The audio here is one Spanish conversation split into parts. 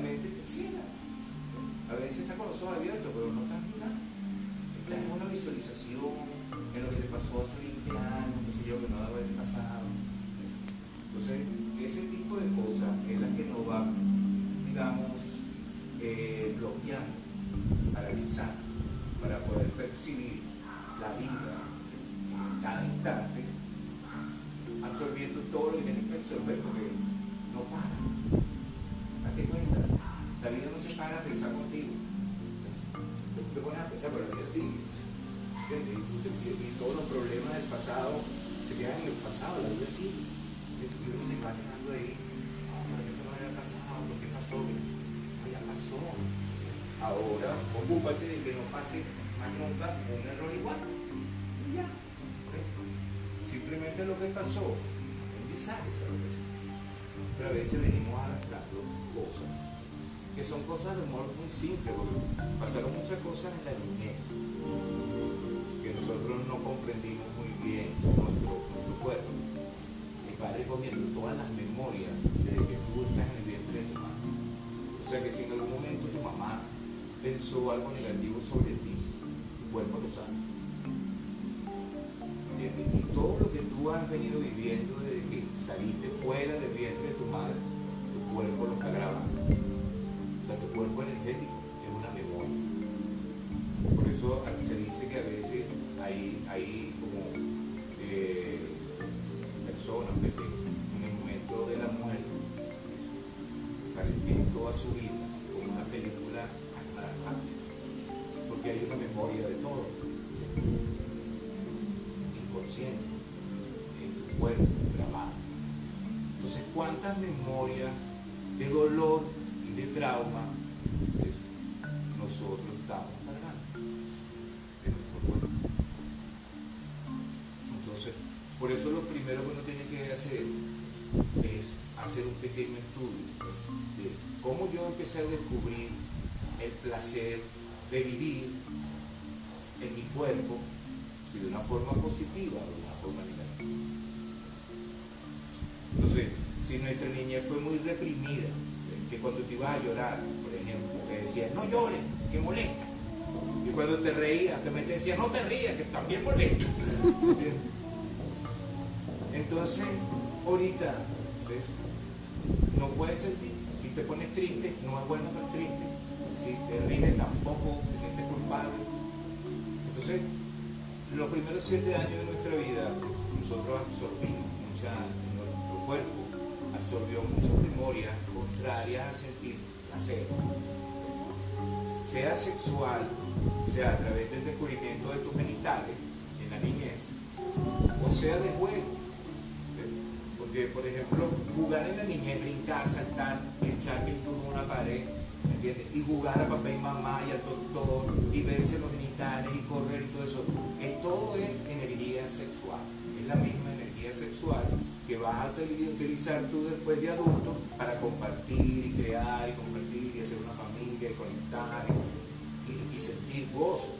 mente te. A veces estás con los ojos abiertos, pero no estás mirando. Estás en una visualización, en lo que te pasó hace 20 años, no sé yo, que no debe haber pasado. Entonces, ese tipo de cosas es la que nos va, digamos, eh, bloqueando, paralizando, para poder percibir la vida en cada instante, absorbiendo todo lo que tienes que absorber, porque no para. Date cuenta, a pensar contigo. Te pones a pensar, pero la vida sigue. Y, todos los problemas del pasado se quedan en el pasado, la vida sigue. Y uno se va quedando ahí. No, pero esto no había pasado, ¿por qué pasó? No, ya pasó. Ahora, ocúpate de que no pase más nunca un error igual. Ya. Simplemente lo que pasó, aprendizaje, ¿sabes? Pero a veces venimos arrastrando cosas que son cosas de humor muy simples, porque pasaron muchas cosas en la niñez que nosotros no comprendimos muy bien nuestro, nuestro cuerpo. Y va recogiendo todas las memorias desde que tú estás en el vientre de tu madre. O sea que si en algún momento tu mamá pensó algo negativo sobre ti, tu cuerpo lo sabe. Y todo lo que tú has venido viviendo desde que saliste fuera del vientre de tu madre, tu cuerpo lo está grabando. Tu cuerpo energético es una memoria. Por eso se dice que a veces hay, hay como eh, personas en el momento de la muerte parecen toda su vida como una película animada, porque hay una memoria de todo, inconsciente, en tu cuerpo grabado. Entonces, ¿cuántas memorias de dolor y de trauma cargando en nuestro cuerpo? Entonces, por eso lo primero que uno tiene que hacer es hacer un pequeño estudio pues, de cómo yo empecé a descubrir el placer de vivir en mi cuerpo, si de una forma positiva o de una forma negativa. Entonces, si nuestra niñez fue muy reprimida. Que cuando te ibas a llorar, por ejemplo, te decían, no llores, que molesta. Y cuando te reías, te metías decía, no te rías, que también molesta. Entonces, ahorita, ¿ves? no puedes sentir. Si te pones triste, no es bueno estar triste. Si te ríes, tampoco te sientes culpable. Entonces, los primeros siete años de nuestra vida, nosotros absorbimos mucha, nuestro cuerpo absorbió muchas memorias contrarias a sentir placer. Sea sexual, sea a través del descubrimiento de tus genitales en la niñez, o sea de juego. Porque, por ejemplo, jugar en la niñez, brincar, saltar, echar pintura en una pared, ¿me entiendes? Y jugar a papá y mamá y al doctor y verse los genitales y correr y todo eso. Todo es energía sexual. Es la misma energía sexual que vas a util- utilizar tú después de adulto para compartir y crear y compartir y hacer una familia y conectar y sentir gozo.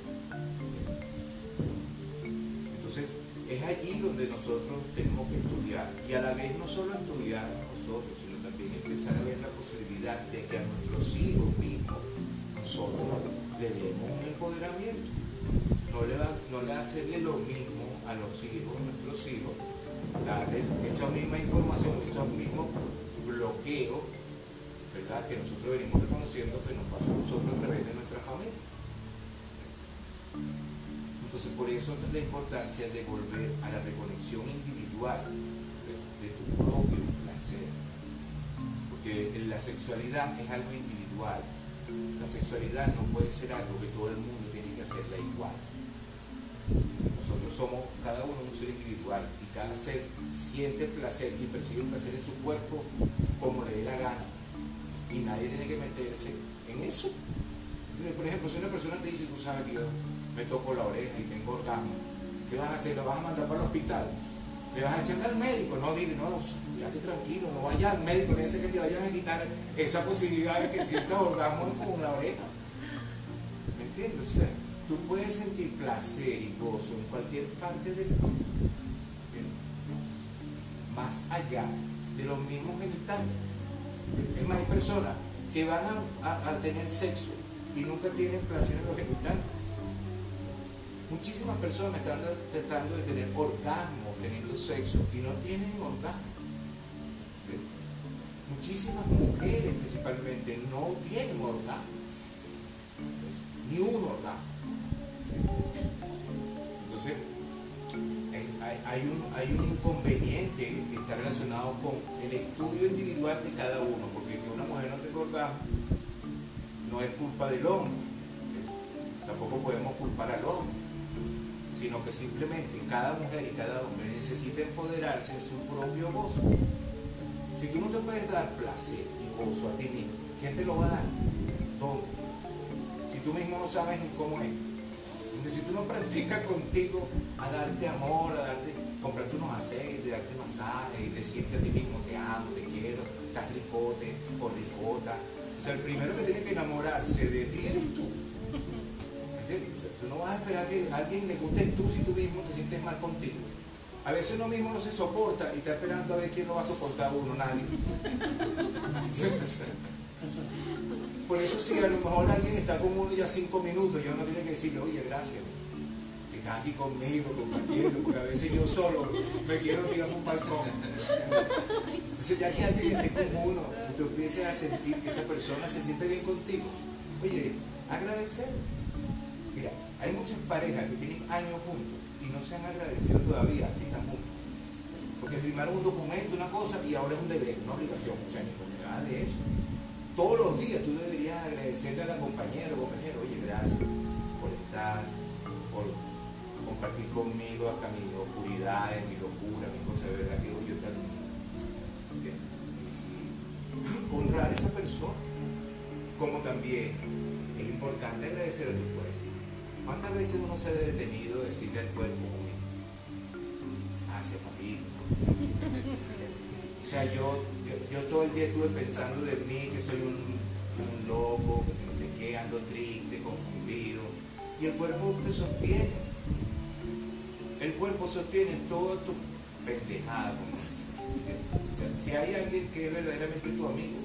Entonces, es allí donde nosotros tenemos que estudiar y a la vez no solo estudiar nosotros, sino también empezar a ver la posibilidad de que a nuestros hijos mismos nosotros le demos un empoderamiento. No le, va- no le hacerle lo mismo a los hijos, a nuestros hijos, darle esa misma información, esos mismos bloqueos, ¿verdad? Que nosotros venimos reconociendo que nos pasó a nosotros a través de nuestra familia. Entonces, por eso es la importancia de volver a la reconexión individual de, de tu propio placer. Porque la sexualidad es algo individual. La sexualidad no puede ser algo que todo el mundo tiene que hacerla igual. Nosotros somos cada uno un ser individual y cada ser siente placer y percibe el placer en su cuerpo como le dé la gana. Y nadie tiene que meterse en eso. Por ejemplo, si una persona te dice, tú sabes que yo me toco la oreja y tengo orgasmo, ¿qué vas a hacer? ¿Lo vas a mandar para el hospital? ¿Le vas a decir al médico? No, dile, no, quédate tranquilo, no vayas al médico, le dice que te vayan a quitar esa posibilidad de que sientas orgasmo con la oreja. ¿Me entiendes? O sea, tú puedes sentir placer y gozo en cualquier parte del cuerpo. Más allá de los mismos genitales. Es más, hay personas que van a, tener sexo y nunca tienen placer en los genitales. Muchísimas personas están tratando de tener orgasmo teniendo sexo y no tienen orgasmo. Muchísimas mujeres principalmente no tienen orgasmo. Ni un orgasmo. Entonces, hay un, hay un inconveniente que está relacionado con el estudio individual de cada uno, porque que una mujer no tenga orgasmo no es culpa del hombre, tampoco podemos culpar al hombre, sino que simplemente cada mujer y cada hombre necesita empoderarse en su propio gozo. Si tú no te puedes dar placer y gozo a ti mismo, ¿quién te lo va a dar? ¿Dónde? Si tú mismo no sabes ni cómo es si tú no practicas contigo a darte amor, a darte, comprarte unos aceites, darte masajes, y decirte a ti mismo te amo, te quiero, estás ricote o ricota. O sea, el primero que tiene que enamorarse de ti eres tú. Tú no vas a esperar que alguien le guste tú si tú mismo te sientes mal contigo. A veces uno mismo no se soporta y está esperando a ver quién lo va a soportar uno, nadie. Por eso si a lo mejor alguien está con uno ya cinco minutos, yo no tiene que decirle, oye, gracias, que estás aquí conmigo, compartiendo, porque a veces yo solo me quiero tirar un balcón. Entonces ya que alguien esté con uno y tú empieces a sentir que esa persona se siente bien contigo, oye, agradecer. Mira, hay muchas parejas que tienen años juntos y no se han agradecido todavía que están. Porque firmaron un documento, una cosa, y ahora es un deber, una obligación. O sea, ni nada de eso todos los días tú deberías agradecerle a la compañera o compañero, oye, gracias por estar, por compartir conmigo hasta mis oscuridades, mis locuras, mis cosas de verdad que yo te honrar a esa persona, como también es importante agradecer a tu cuerpo. ¿Cuántas veces uno se ha detenido decirle al cuerpo, gracias papito? O sea, yo yo, todo el día estuve pensando de mí, que soy un, loco, que no sé qué, ando triste, confundido. Y el cuerpo te sostiene. El cuerpo sostiene todo tu pendejada. O sea, si hay alguien que es verdaderamente tu amigo.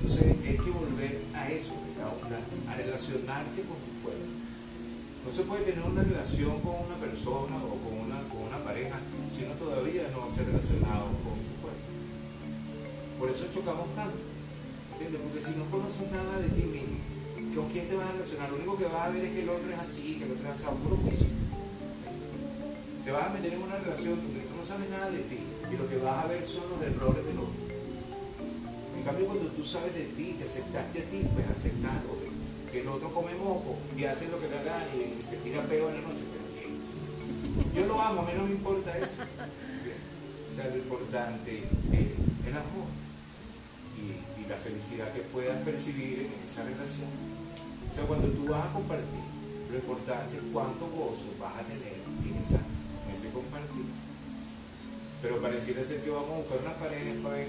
Entonces hay que volver a eso, a relacionarte con tu cuerpo. No se puede tener una relación con una persona o con una, con una pareja si uno todavía no se ha relacionado con su cuerpo. Por eso chocamos tanto. ¿Entiendes? Porque si no conoces nada de ti mismo, ¿con quién te vas a relacionar? Lo único que vas a ver es que el otro es así, que el otro es así, puro juicio. Te vas a meter en una relación donde tú no sabes nada de ti y lo que vas a ver son los errores del otro. En cambio, cuando tú sabes de ti, te aceptaste a ti, pues aceptas otro. Si el otro come moco y hace lo que le haga y se tira peo en la noche, pero ¿qué? Yo lo amo, a mí no me importa eso. O sea, lo importante es el amor y, la felicidad que puedas percibir en esa relación. O sea, cuando tú vas a compartir, lo importante es cuánto gozo vas a tener en, ese compartir. Pero pareciera ser que vamos a buscar una pareja para ver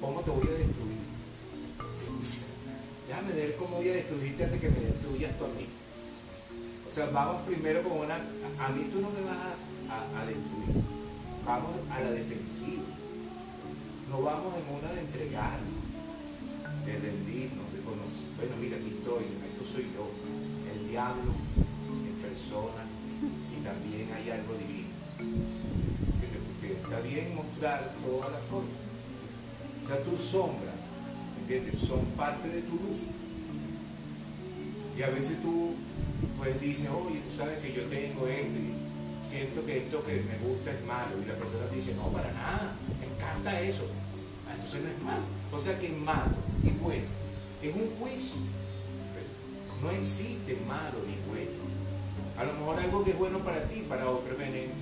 cómo te voy a destruir. Déjame ver cómo voy a destruirte antes que me destruyas tú a mí. O sea, vamos primero con una... A mí tú no me vas a destruir. Vamos a la defensiva no vamos en una de entregarnos, de rendirnos, de conocer, bueno, mira, aquí estoy, esto soy yo, el diablo en persona y también hay algo divino. Porque está bien mostrar todas las formas. O sea, tus sombras, Son parte de tu luz. Y a veces tú pues dices, oye, tú sabes que yo tengo esto y siento que esto que me gusta es malo. Y la persona dice, no, para nada, me encanta eso. Ah, entonces no es malo. O sea que malo y bueno es un juicio. No existe malo ni bueno. A lo mejor algo que es bueno para ti, para otro es veneno.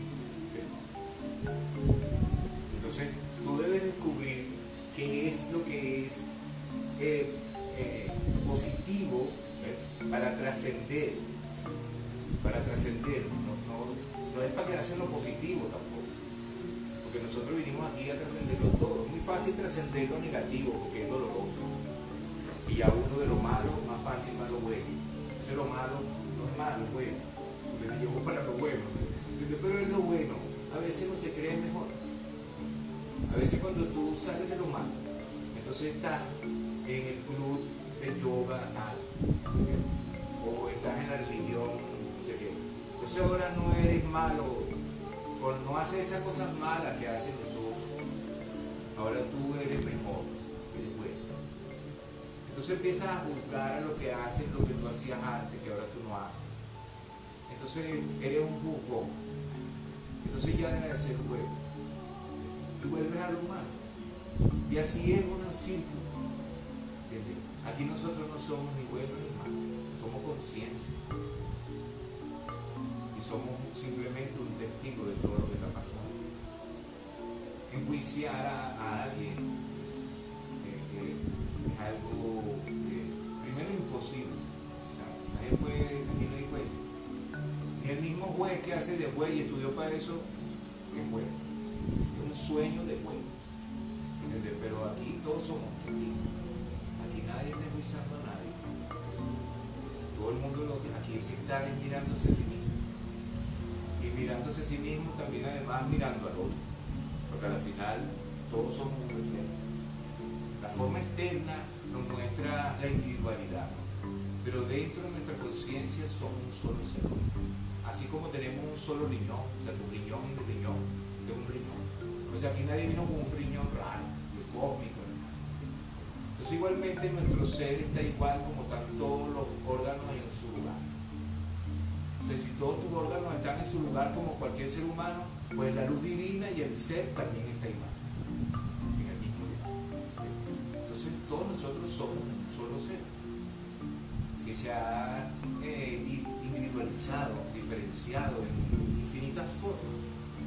Trascender. No, es para quedarse en lo positivo tampoco porque nosotros vinimos aquí a trascenderlo todo. Es muy fácil trascender lo negativo porque es doloroso. Y a uno de lo malo, más fácil más lo bueno. Entonces lo malo no es malo, es bueno. Me llevo para lo bueno. Pero es lo bueno. A veces no se cree mejor. A veces cuando tú sales de lo malo, Entonces estás en el club de yoga tal, o estás en la religión, no sé qué. Entonces ahora no eres malo, por no hacer esas cosas malas que hacen los otros. Ahora tú eres mejor. Entonces empiezas a juzgar a lo que haces, lo que tú hacías antes, que ahora tú no haces. Entonces eres un juzgón. Entonces ya deja de ser bueno. Y vuelves a lo humano. Y así es un círculo. Aquí nosotros no somos ni buenos ni malos, somos conciencia. Somos simplemente un testigo de todo lo que está pasando. Enjuiciar a, alguien es algo primero imposible. O sea, nadie puede, aquí no juez. El mismo juez que hace de juez y estudió para eso es juez. Es un sueño de juez. Pero aquí todos somos testigos. Aquí nadie está enjuiciando a nadie. Todo el mundo lo que aquí el que está es mirándose. Y mirándose a sí mismo también además mirando al otro. Porque al final todos somos un reflejo. La forma externa nos muestra la individualidad. Pero dentro de nuestra conciencia somos un solo ser. Así como tenemos un solo riñón, o sea, tu riñón y mi riñón de un riñón. O sea, aquí nadie vino con un riñón raro cósmico. Entonces igualmente nuestro ser está igual como están todos los órganos en su lugar. Si todos tus órganos están en su lugar como cualquier ser humano, pues la luz divina y el ser también está igual. En el mismo lugar. Entonces todos nosotros somos un solo ser que se ha eh, individualizado, diferenciado en infinitas formas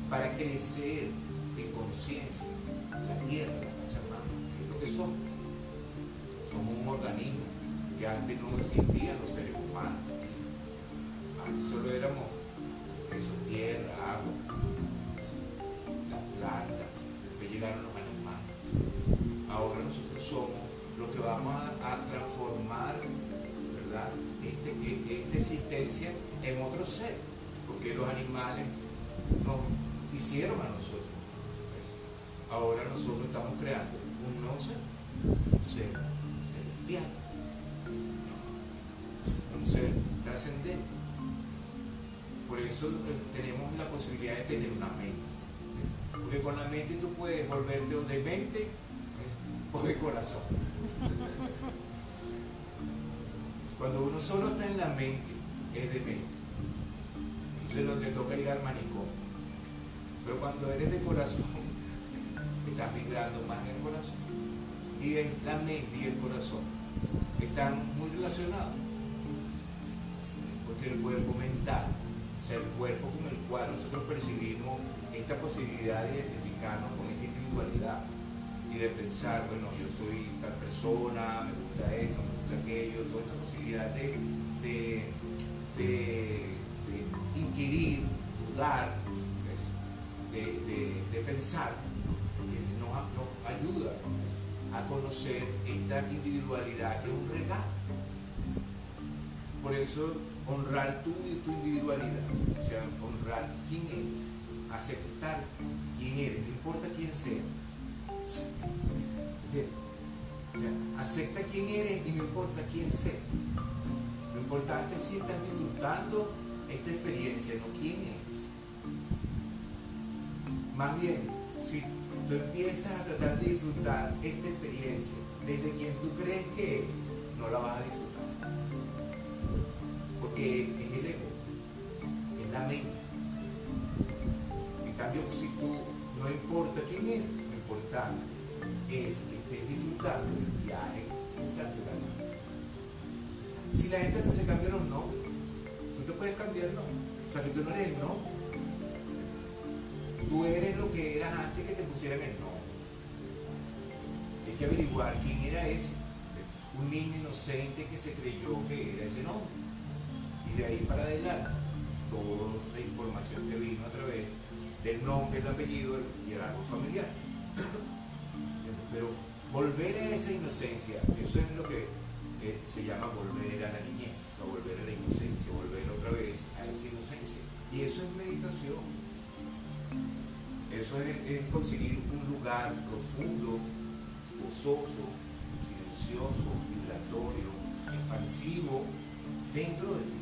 para crecer en conciencia la tierra, que somos. Somos un organismo que antes no existían los seres humanos. Solo éramos eso, tierra, agua, las plantas, después llegaron los animales. Ahora nosotros somos lo que vamos a, transformar, ¿verdad? Este, e, esta existencia en otro ser, porque los animales nos hicieron a nosotros. Ahora nosotros estamos creando un nuevo ser, ser celestial, un ser trascendente. Eso eh, tenemos la posibilidad de tener una mente. Porque con la mente tú puedes volverte o de mente o de corazón. Cuando uno solo está en la mente, es de mente. Entonces no te toca ir al manicomio. Pero cuando eres de corazón, estás vibrando más en el corazón. Y la mente y el corazón están muy relacionados. Porque el cuerpo mental, o sea, el cuerpo con el cual nosotros percibimos esta posibilidad de identificarnos con esta individualidad y de pensar, bueno, yo soy tal persona, me gusta esto, me gusta aquello, toda esta posibilidad de, inquirir, dudar, de pensar ayuda a conocer esta individualidad que es un regalo. Por eso, honrar tu, tu individualidad, o sea, honrar quién eres, aceptar quién eres, no importa quién sea. O sea, acepta quién eres y no importa quién sea. Lo importante es si estás disfrutando esta experiencia, no quién eres. Más bien, si tú empiezas a tratar de disfrutar esta experiencia desde quien tú crees que eres, no la vas a disfrutar. Es el ego, es la mente. En cambio, si tú no importa quién eres, lo importante es que estés disfrutando el viaje Si la gente te se cambia los no, tú te puedes cambiar no. O sea que tú no eres el no Tú eres lo que eras antes que te pusieran el nombre. Hay que averiguar quién era ese. Un niño inocente que se creyó que era ese nombre. Y de ahí para adelante, toda la información que vino a través del nombre, el apellido y el árbol familiar. Pero volver a esa inocencia, eso es lo que eh, se llama volver a la niñez, o volver a la inocencia, volver otra vez a esa inocencia. Y eso es meditación. Eso es, conseguir un lugar profundo gozoso, silencioso, vibratorio, expansivo dentro de ti